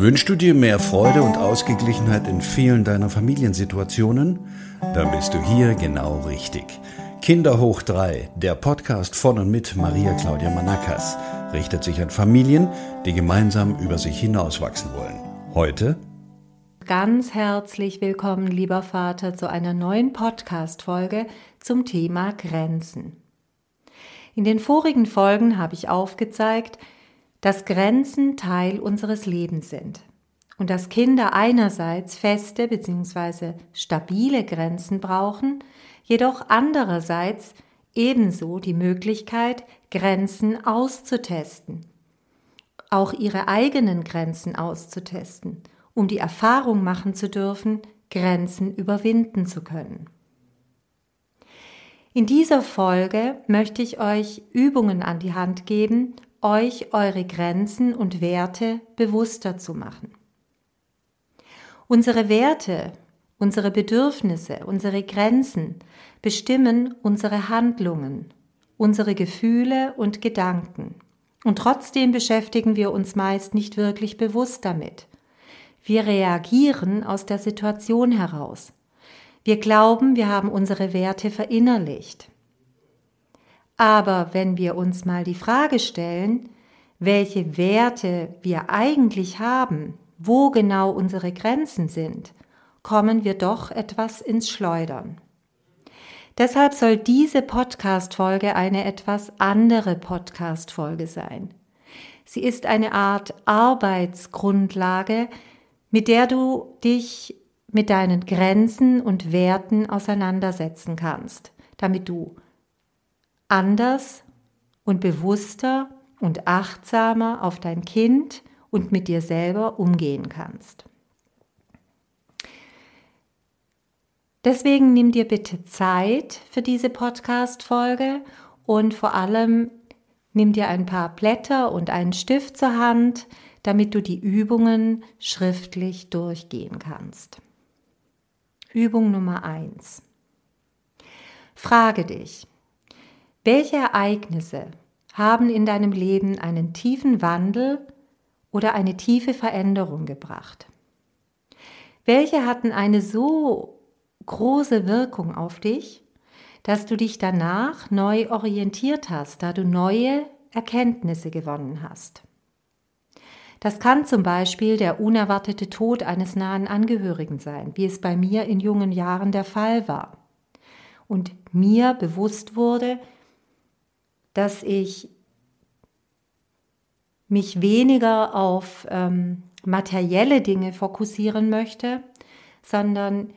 Wünschst du dir mehr Freude und Ausgeglichenheit in vielen deiner Familiensituationen? Dann bist du hier genau richtig. Kinder hoch 3, der Podcast von und mit Maria Claudia Manakas, richtet sich an Familien, die gemeinsam über sich hinauswachsen wollen. Heute Ganz herzlich willkommen, lieber Vater, zu einer neuen Podcast-Folge zum Thema Grenzen. In den vorigen Folgen habe ich aufgezeigt, dass Grenzen Teil unseres Lebens sind und dass Kinder einerseits feste bzw. stabile Grenzen brauchen, jedoch andererseits ebenso die Möglichkeit, Grenzen auszutesten, auch ihre eigenen Grenzen auszutesten, um die Erfahrung machen zu dürfen, Grenzen überwinden zu können. In dieser Folge möchte ich euch Übungen an die Hand geben, euch eure Grenzen und Werte bewusster zu machen. Unsere Werte, unsere Bedürfnisse, unsere Grenzen bestimmen unsere Handlungen, unsere Gefühle und Gedanken. Und trotzdem beschäftigen wir uns meist nicht wirklich bewusst damit. Wir reagieren aus der Situation heraus. Wir glauben, wir haben unsere Werte verinnerlicht. Aber wenn wir uns mal die Frage stellen, welche Werte wir eigentlich haben, wo genau unsere Grenzen sind, kommen wir doch etwas ins Schleudern. Deshalb soll diese Podcast-Folge eine etwas andere Podcast-Folge sein. Sie ist eine Art Arbeitsgrundlage, mit der du dich mit deinen Grenzen und Werten auseinandersetzen kannst, damit du anders und bewusster und achtsamer auf dein Kind und mit dir selber umgehen kannst. Deswegen nimm dir bitte Zeit für diese Podcast-Folge und vor allem nimm dir ein paar Blätter und einen Stift zur Hand, damit du die Übungen schriftlich durchgehen kannst. Übung Nummer eins: Frage dich, welche Ereignisse haben in deinem Leben einen tiefen Wandel oder eine tiefe Veränderung gebracht? Welche hatten eine so große Wirkung auf dich, dass du dich danach neu orientiert hast, da du neue Erkenntnisse gewonnen hast? Das kann zum Beispiel der unerwartete Tod eines nahen Angehörigen sein, wie es bei mir in jungen Jahren der Fall war. Und mir bewusst wurde, dass ich mich weniger auf ähm, materielle Dinge fokussieren möchte, sondern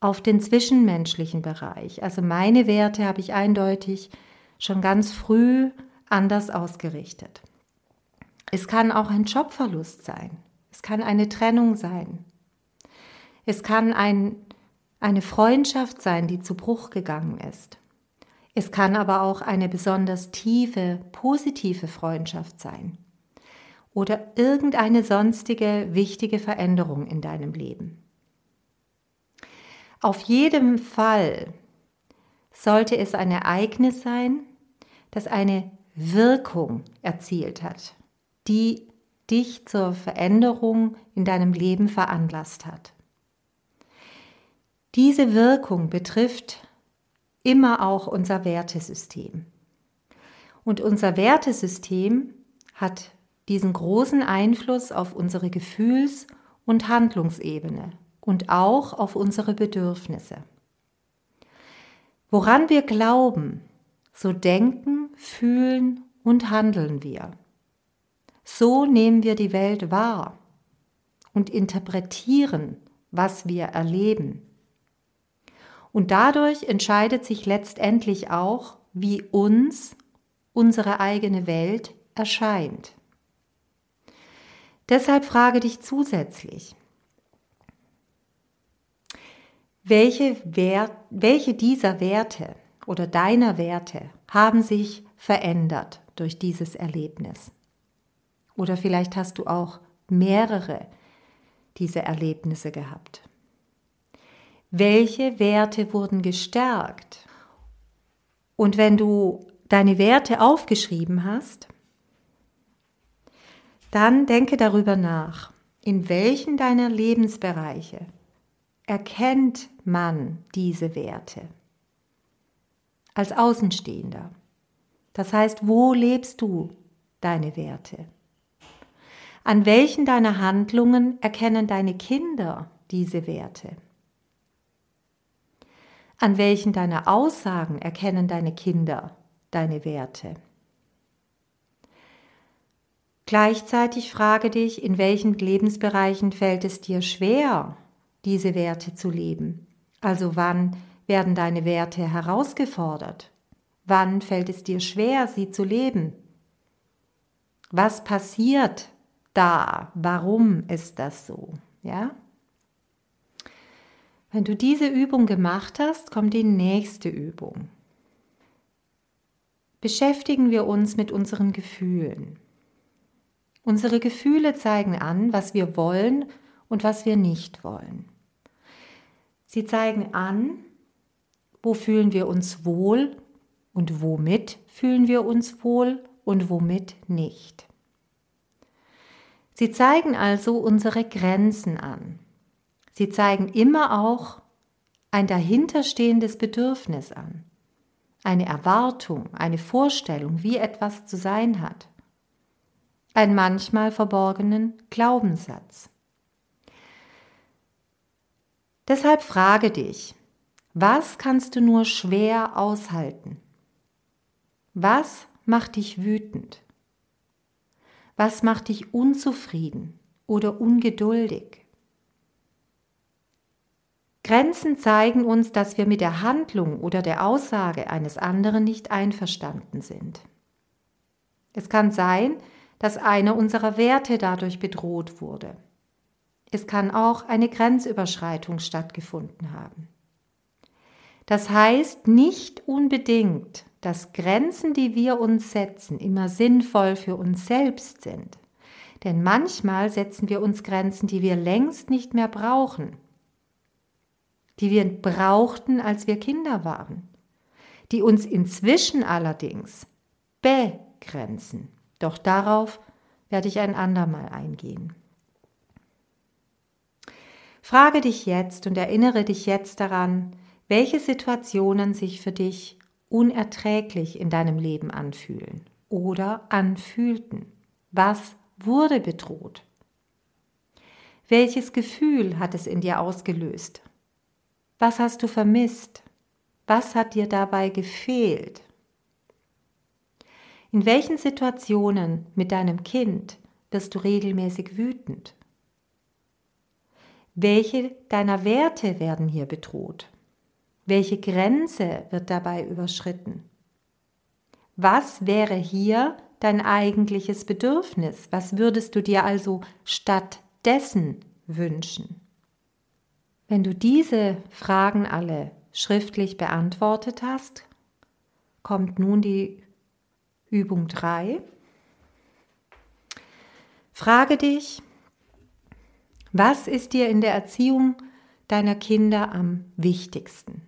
auf den zwischenmenschlichen Bereich. Also meine Werte habe ich eindeutig schon ganz früh anders ausgerichtet. Es kann auch ein Jobverlust sein. Es kann eine Trennung sein. Es kann ein, eine Freundschaft sein, die zu Bruch gegangen ist. Es kann aber auch eine besonders tiefe, positive Freundschaft sein oder irgendeine sonstige wichtige Veränderung in deinem Leben. Auf jedem Fall sollte es ein Ereignis sein, das eine Wirkung erzielt hat, die dich zur Veränderung in deinem Leben veranlasst hat. Diese Wirkung betrifft immer auch unser Wertesystem. Und unser Wertesystem hat diesen großen Einfluss auf unsere Gefühls- und Handlungsebene und auch auf unsere Bedürfnisse. Woran wir glauben, so denken, fühlen und handeln wir. So nehmen wir die Welt wahr und interpretieren, was wir erleben. Und dadurch entscheidet sich letztendlich auch, wie uns unsere eigene Welt erscheint. Deshalb frage dich zusätzlich, welche, Wert, welche dieser Werte oder deiner Werte haben sich verändert durch dieses Erlebnis? Oder vielleicht hast du auch mehrere dieser Erlebnisse gehabt. Welche Werte wurden gestärkt? Und wenn du deine Werte aufgeschrieben hast, dann denke darüber nach. in welchen deiner Lebensbereiche erkennt man diese Werte? Als Außenstehender. Das heißt, wo lebst du deine Werte? An welchen deiner Handlungen erkennen deine Kinder diese Werte? An welchen deiner Aussagen erkennen deine Kinder deine Werte? Gleichzeitig frage dich, in welchen Lebensbereichen fällt es dir schwer, diese Werte zu leben? Also wann werden deine Werte herausgefordert? Wann fällt es dir schwer, sie zu leben? Was passiert da? Warum ist das so? Ja? Wenn du diese Übung gemacht hast, kommt die nächste Übung. Beschäftigen wir uns mit unseren Gefühlen. Unsere Gefühle zeigen an, was wir wollen und was wir nicht wollen. Sie zeigen an, wo fühlen wir uns wohl und womit fühlen wir uns wohl und womit nicht. Sie zeigen also unsere Grenzen an. Sie zeigen immer auch ein dahinterstehendes Bedürfnis an, eine Erwartung, eine Vorstellung, wie etwas zu sein hat einen manchmal verborgenen Glaubenssatz. Deshalb frage dich, was kannst du nur schwer aushalten? Was macht dich wütend? Was macht dich unzufrieden oder ungeduldig? Grenzen zeigen uns, dass wir mit der Handlung oder der Aussage eines anderen nicht einverstanden sind. Es kann sein, dass einer unserer Werte dadurch bedroht wurde. Es kann auch eine Grenzüberschreitung stattgefunden haben. Das heißt nicht unbedingt, dass Grenzen, die wir uns setzen, immer sinnvoll für uns selbst sind. Denn manchmal setzen wir uns Grenzen, die wir längst nicht mehr brauchen, die wir brauchten, als wir Kinder waren, die uns inzwischen allerdings begrenzen. Doch darauf werde ich ein andermal eingehen. Frage dich jetzt und erinnere dich jetzt daran, welche Situationen sich für dich unerträglich in deinem Leben anfühlen oder anfühlten. Was wurde bedroht? Welches Gefühl hat es in dir ausgelöst? Was hast du vermisst? Was hat dir dabei gefehlt? In welchen Situationen mit deinem Kind wirst du regelmäßig wütend? Welche deiner Werte werden hier bedroht? Welche Grenze wird dabei überschritten? Was wäre hier dein eigentliches Bedürfnis? Was würdest du dir also stattdessen wünschen? Wenn du diese Fragen alle schriftlich beantwortet hast, kommt nun die Übung 3. Frage dich, was ist dir in der Erziehung deiner Kinder am wichtigsten?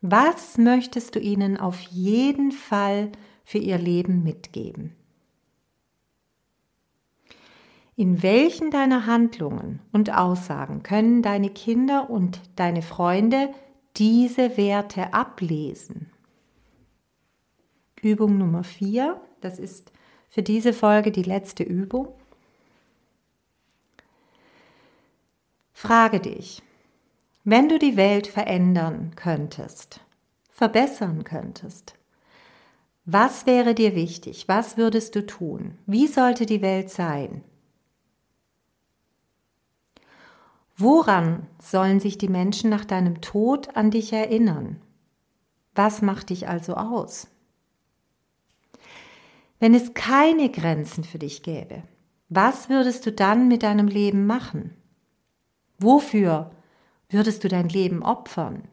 Was möchtest du ihnen auf jeden Fall für ihr Leben mitgeben? In welchen deiner Handlungen und Aussagen können deine Kinder und deine Freunde diese Werte ablesen? Übung Nummer 4. Das ist für diese Folge die letzte Übung. Frage dich, wenn du die Welt verändern könntest, verbessern könntest, was wäre dir wichtig? Was würdest du tun? Wie sollte die Welt sein? Woran sollen sich die Menschen nach deinem Tod an dich erinnern? Was macht dich also aus? Wenn es keine Grenzen für dich gäbe, was würdest du dann mit deinem Leben machen? Wofür würdest du dein Leben opfern?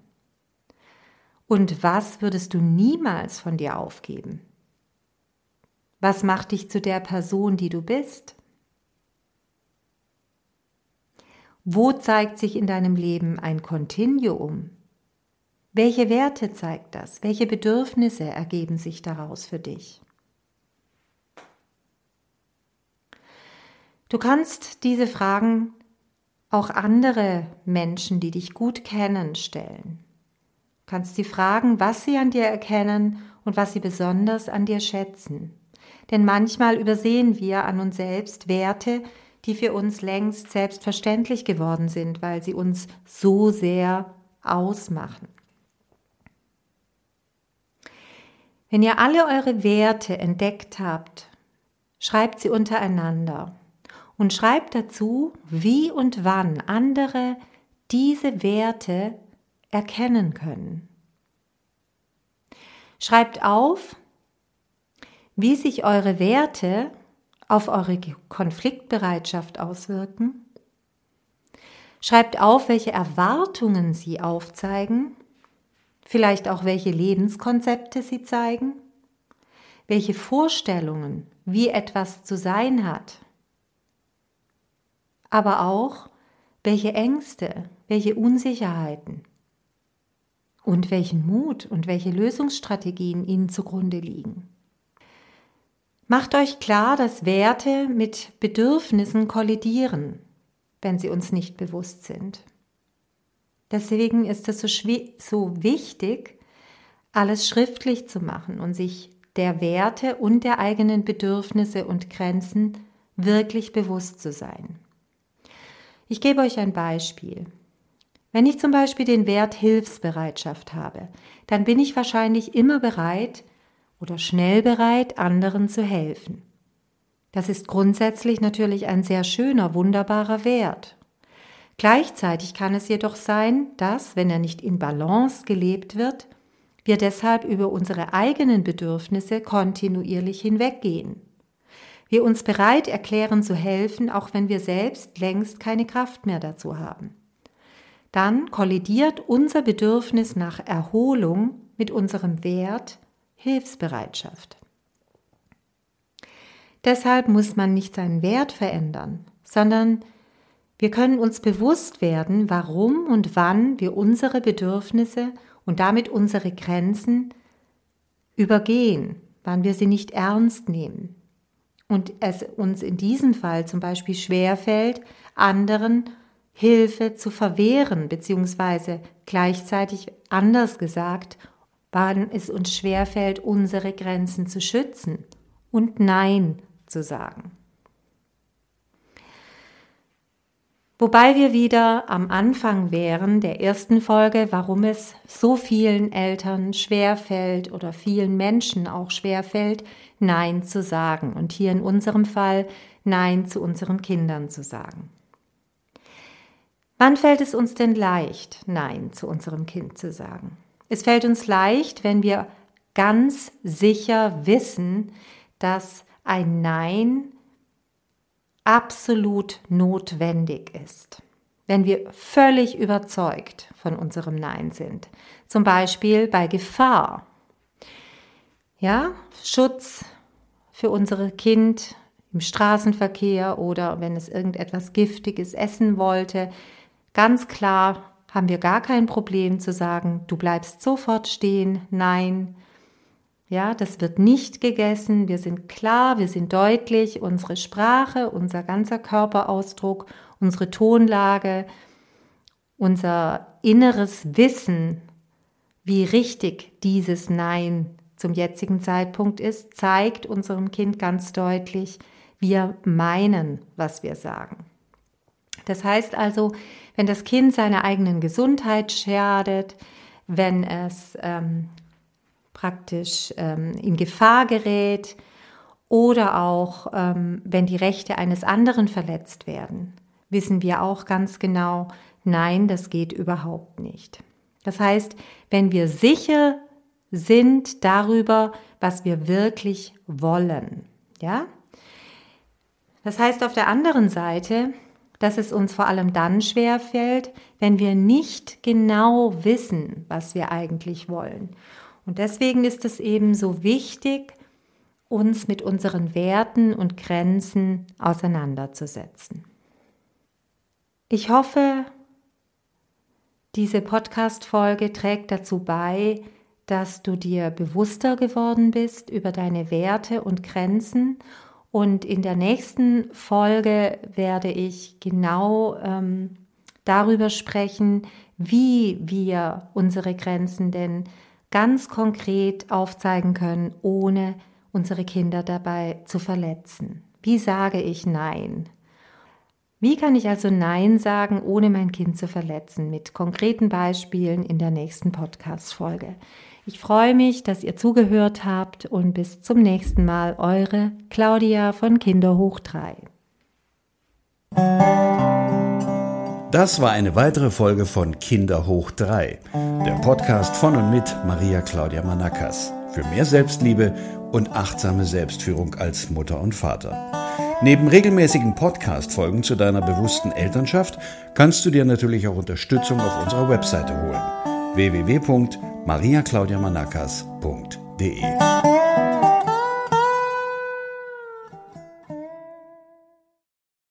Und was würdest du niemals von dir aufgeben? Was macht dich zu der Person, die du bist? Wo zeigt sich in deinem Leben ein Kontinuum? Welche Werte zeigt das? Welche Bedürfnisse ergeben sich daraus für dich? Du kannst diese Fragen auch andere Menschen, die dich gut kennen, stellen. Du kannst sie fragen, was sie an dir erkennen und was sie besonders an dir schätzen. Denn manchmal übersehen wir an uns selbst Werte, die für uns längst selbstverständlich geworden sind, weil sie uns so sehr ausmachen. Wenn ihr alle eure Werte entdeckt habt, schreibt sie untereinander und schreibt dazu, wie und wann andere diese Werte erkennen können. Schreibt auf, wie sich eure Werte auf eure Konfliktbereitschaft auswirken. Schreibt auf, welche Erwartungen sie aufzeigen, vielleicht auch welche Lebenskonzepte sie zeigen, welche Vorstellungen, wie etwas zu sein hat aber auch welche Ängste, welche Unsicherheiten und welchen Mut und welche Lösungsstrategien ihnen zugrunde liegen. Macht euch klar, dass Werte mit Bedürfnissen kollidieren, wenn sie uns nicht bewusst sind. Deswegen ist es so, so wichtig, alles schriftlich zu machen und sich der Werte und der eigenen Bedürfnisse und Grenzen wirklich bewusst zu sein. Ich gebe euch ein Beispiel. Wenn ich zum Beispiel den Wert Hilfsbereitschaft habe, dann bin ich wahrscheinlich immer bereit oder schnell bereit, anderen zu helfen. Das ist grundsätzlich natürlich ein sehr schöner, wunderbarer Wert. Gleichzeitig kann es jedoch sein, dass, wenn er nicht in Balance gelebt wird, wir deshalb über unsere eigenen Bedürfnisse kontinuierlich hinweggehen wir uns bereit erklären zu helfen, auch wenn wir selbst längst keine Kraft mehr dazu haben. Dann kollidiert unser Bedürfnis nach Erholung mit unserem Wert Hilfsbereitschaft. Deshalb muss man nicht seinen Wert verändern, sondern wir können uns bewusst werden, warum und wann wir unsere Bedürfnisse und damit unsere Grenzen übergehen, wann wir sie nicht ernst nehmen und es uns in diesem Fall zum Beispiel schwerfällt, anderen Hilfe zu verwehren, beziehungsweise gleichzeitig anders gesagt, wann es uns schwerfällt, unsere Grenzen zu schützen und Nein zu sagen. Wobei wir wieder am Anfang wären der ersten Folge, warum es so vielen Eltern schwerfällt oder vielen Menschen auch schwerfällt, Nein zu sagen und hier in unserem Fall Nein zu unseren Kindern zu sagen. Wann fällt es uns denn leicht, Nein zu unserem Kind zu sagen? Es fällt uns leicht, wenn wir ganz sicher wissen, dass ein Nein absolut notwendig ist. Wenn wir völlig überzeugt von unserem Nein sind. Zum Beispiel bei Gefahr. Ja, Schutz für unser Kind im Straßenverkehr oder wenn es irgendetwas Giftiges essen wollte. Ganz klar haben wir gar kein Problem zu sagen, du bleibst sofort stehen, nein, ja, das wird nicht gegessen. Wir sind klar, wir sind deutlich. Unsere Sprache, unser ganzer Körperausdruck, unsere Tonlage, unser inneres Wissen, wie richtig dieses Nein zum jetzigen Zeitpunkt ist, zeigt unserem Kind ganz deutlich, wir meinen, was wir sagen. Das heißt also, wenn das Kind seiner eigenen Gesundheit schadet, wenn es ähm, praktisch ähm, in Gefahr gerät oder auch ähm, wenn die Rechte eines anderen verletzt werden, wissen wir auch ganz genau, nein, das geht überhaupt nicht. Das heißt, wenn wir sicher sind darüber, was wir wirklich wollen, ja? Das heißt auf der anderen Seite, dass es uns vor allem dann schwer fällt, wenn wir nicht genau wissen, was wir eigentlich wollen und deswegen ist es eben so wichtig, uns mit unseren Werten und Grenzen auseinanderzusetzen. Ich hoffe, diese Podcast-Folge trägt dazu bei, dass du dir bewusster geworden bist über deine Werte und Grenzen Und in der nächsten Folge werde ich genau ähm, darüber sprechen, wie wir unsere Grenzen denn ganz konkret aufzeigen können, ohne unsere Kinder dabei zu verletzen. Wie sage ich Nein? Wie kann ich also Nein sagen, ohne mein Kind zu verletzen? Mit konkreten Beispielen in der nächsten Podcast-Folge. Ich freue mich, dass ihr zugehört habt und bis zum nächsten Mal. Eure Claudia von Kinder hoch 3. Das war eine weitere Folge von Kinder hoch 3, der Podcast von und mit Maria Claudia Manakas für mehr Selbstliebe und achtsame Selbstführung als Mutter und Vater. Neben regelmäßigen Podcast-Folgen zu deiner bewussten Elternschaft kannst du dir natürlich auch Unterstützung auf unserer Webseite holen. www.mariaclaudiamanakas.de